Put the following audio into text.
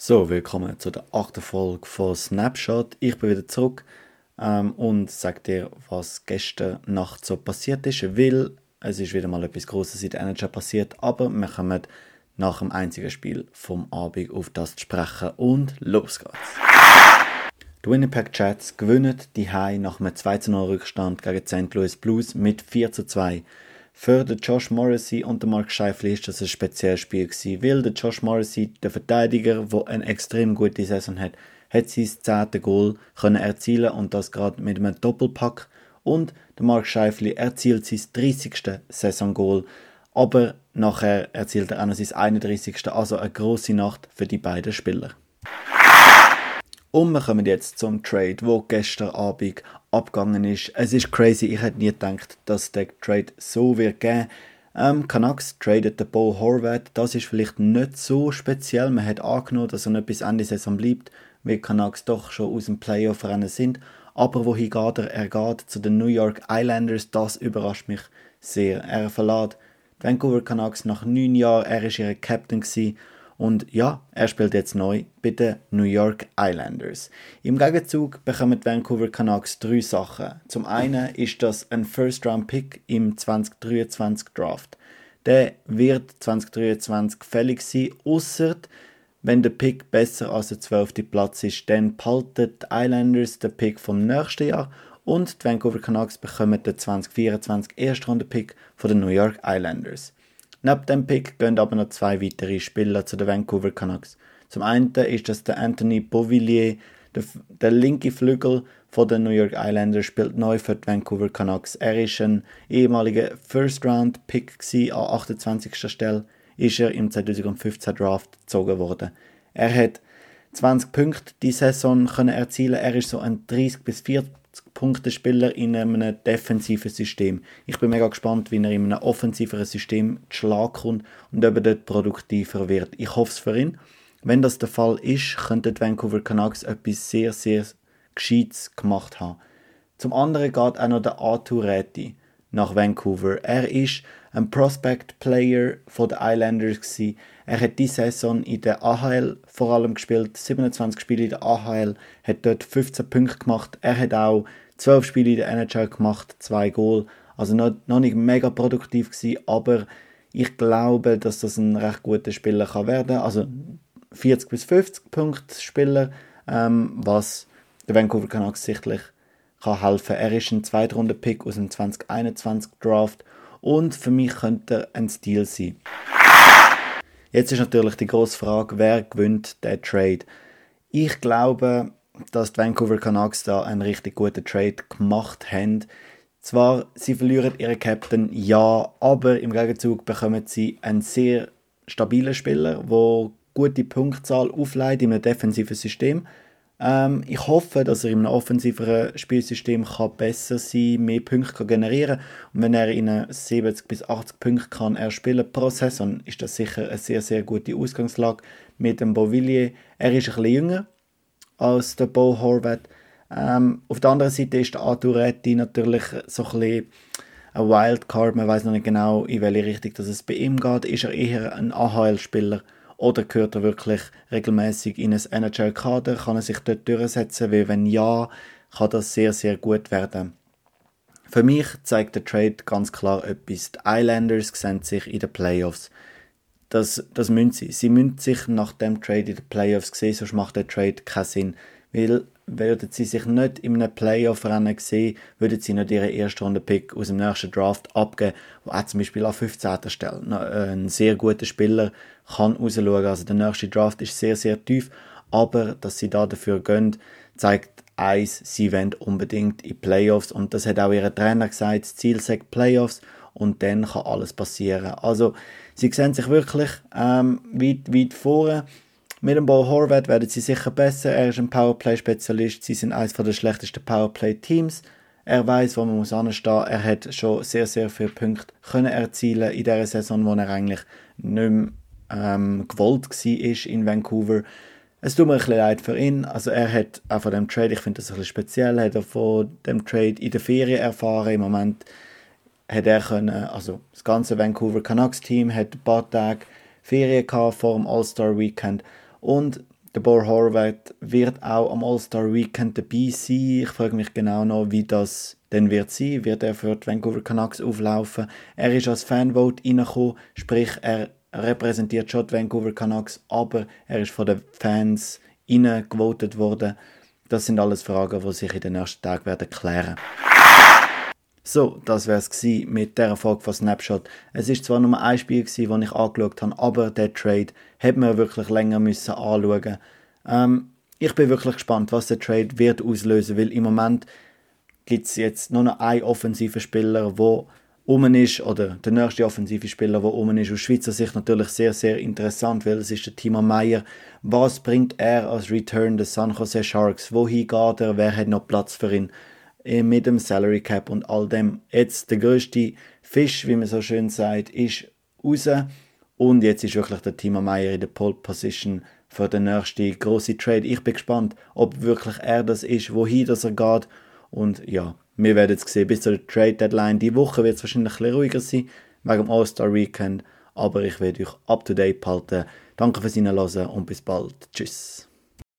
So, willkommen zu der achten Folge von Snapshot. Ich bin wieder zurück ähm, und sage dir, was gestern Nacht so passiert ist, weil es ist wieder mal etwas Großes in der NHL passiert, aber wir kommen nach dem einzigen Spiel vom Abend auf das zu sprechen und los geht's. Die Winnipeg Jets gewinnen die High nach einem 2 0 Rückstand gegen St. Louis Blues mit 4 zu 2. Für den Josh Morrissey und den Mark Scheifele ist das ein spezielles Spiel gewesen, weil der Josh Morrissey, der Verteidiger, der eine extrem gute Saison hat, hat sein zehnte Goal können erzielen und das gerade mit einem Doppelpack. Und der Mark Scheifele erzielt sein 30. Saisongoal, aber nachher erzielt er auch noch sein 31. Also eine große Nacht für die beiden Spieler. Und wir kommen jetzt zum Trade, wo gestern Abend abgegangen ist. Es ist crazy, ich hätte nie gedacht, dass der Trade so wird gehen. Ähm, Canucks tradet den Bo Horvath. Das ist vielleicht nicht so speziell. Man hat angenommen, dass er nicht bis Ende Saison bleibt, weil Canucks doch schon aus dem Playoff-Rennen sind. Aber wohin geht er? Er geht zu den New York Islanders. Das überrascht mich sehr. Er verlässt Vancouver Canucks nach neun Jahren. Er war ihr Captain gewesen. Und ja, er spielt jetzt neu bei den New York Islanders. Im Gegenzug bekommen die Vancouver Canucks drei Sachen. Zum einen ist das ein First-Round-Pick im 2023 Draft. Der wird 2023 fällig sein, außer wenn der Pick besser als der 12. Platz ist, dann behalten die Islanders den Pick vom nächsten Jahr und die Vancouver Canucks bekommen den 2024 Erstrunden-Pick von den New York Islanders. Neben dem Pick gehen aber noch zwei weitere Spieler zu den Vancouver Canucks. Zum einen ist das der Anthony Beauvillier, der, der linke Flügel von den New York Islanders, spielt neu für die Vancouver Canucks. Er ist ein ehemaliger First-Round-Pick an 28. Stelle, ist er im 2015 Draft gezogen worden. Er hat 20 Punkte die Saison können erzielen. Er ist so ein 30 bis 40 Punktespieler in einem defensiven System. Ich bin mega gespannt, wie er in einem offensiveren System Schlag kommt und ob er dort produktiver wird. Ich hoffe es für ihn. Wenn das der Fall ist, könnten die Vancouver Canucks etwas sehr, sehr Gescheites gemacht haben. Zum anderen geht auch noch der Arthur Räti nach Vancouver. Er ist ein Prospect-Player von den Islanders. Gewesen. Er hat diese Saison in der AHL vor allem gespielt, 27 Spiele in der AHL, hat dort 15 Punkte gemacht. Er hat auch 12 Spiele in der NHL gemacht, 2 Goal. Also noch, noch nicht mega produktiv gewesen, aber ich glaube, dass das ein recht guter Spieler kann werden. Also 40 bis 50 Punkte Spieler, ähm, was der Vancouver Canucks sicherlich kann helfen. Er ist ein Zweitrunden-Pick aus dem 2021 Draft und für mich könnte er ein Stil sein. Jetzt ist natürlich die große Frage, wer gewinnt der Trade? Ich glaube, dass die Vancouver Canucks da einen richtig guten Trade gemacht haben. Zwar, sie verlieren ihren Captain, ja, aber im Gegenzug bekommen sie einen sehr stabilen Spieler, der gute Punktzahl aufleitet in einem defensiven System. Ähm, ich hoffe, dass er in einem offensiveren Spielsystem kann besser sein mehr Punkte kann generieren Und wenn er in 70 bis 80 Punkte kann erspielen pro Saison, ist das sicher eine sehr, sehr gute Ausgangslage mit dem Beauvillier. Er ist ein bisschen jünger als der Bo Horvath. Ähm, auf der anderen Seite ist der Arturetti natürlich so ein bisschen ein Wildcard. Man weiß noch nicht genau, in welche Richtung das es bei ihm geht. Ist er eher ein AHL-Spieler? Oder gehört er wirklich regelmäßig in ein NHL-Kader? Kann er sich dort durchsetzen? Weil wenn ja, kann das sehr, sehr gut werden. Für mich zeigt der Trade ganz klar etwas. Die Islanders sehen sich in den Playoffs. Das, das müssen sie. Sie müssen sich nach dem Trade in den Playoffs sehen, sonst macht der Trade keinen Sinn. Weil würden sie sich nicht in einem Playoff-Rennen sehen, würden sie nicht ihren ersten Runde-Pick aus dem nächsten Draft abgeben, wo auch zum Beispiel an 15. Stelle äh, ein sehr guter Spieler kann rausschauen. Also der nächste Draft ist sehr, sehr tief, aber dass sie da dafür gehen, zeigt eins, sie wollen unbedingt in Playoffs und das hat auch ihr Trainer gesagt, das Ziel sagt Playoffs und dann kann alles passieren. Also sie sehen sich wirklich ähm, weit, weit vorne mit dem Ball Horvath werden sie sicher besser. Er ist ein Powerplay-Spezialist. Sie sind eines der schlechtesten Powerplay-Teams. Er weiß, wo man muss anstehen. Er hat schon sehr, sehr viele Punkte können erzielen in der Saison, wo er eigentlich nicht mehr ähm, gewollt war in Vancouver. Es tut mir ein bisschen leid für ihn. Also er hat auch von dem Trade, ich finde das ein bisschen speziell, hat er von dem Trade in der Ferien erfahren. Im Moment hat er können, also das ganze Vancouver Canucks Team hat ein paar Tage Ferien gehabt vor dem All-Star Weekend und Der Bor Horvath wird auch am All-Star Weekend dabei sein. Ich frage mich genau noch, wie das denn wird sein. Wird er für die Vancouver Canucks auflaufen? Er ist als Fanvote reingekommen, sprich er repräsentiert schon die Vancouver Canucks, aber er ist von den Fans gewotet worden. Das sind alles Fragen, die sich in den nächsten Tagen werden klären. So, das wäre es mit der Folge von Snapshot. Es ist zwar nur ein Spiel, das ich angeschaut habe, aber der Trade hätte man wirklich länger müssen anschauen ähm, Ich bin wirklich gespannt, was der Trade wird auslösen, weil im Moment gibt es jetzt nur noch einen offensiven Spieler, der um ist, oder der nächste offensive Spieler, der um ist. Aus Schweizer Sicht natürlich sehr, sehr interessant, weil es ist der Timo Meyer. Was bringt er als Return des San Jose Sharks? Wohin geht er? Wer hat noch Platz für ihn? Äh, mit dem Salary Cap und all dem. Jetzt der größte Fisch, wie man so schön sagt, ist raus. Und jetzt ist wirklich der Timo Meyer in der Pole Position für den nächsten große Trade. Ich bin gespannt, ob wirklich er das ist, wohin das er geht. Und ja, wir werden es sehen bis zur Trade Deadline. Die Woche wird es wahrscheinlich ein bisschen ruhiger sein, wegen dem All-Star Weekend. Aber ich werde euch up to date behalten. Danke fürs Hinhören und bis bald. Tschüss.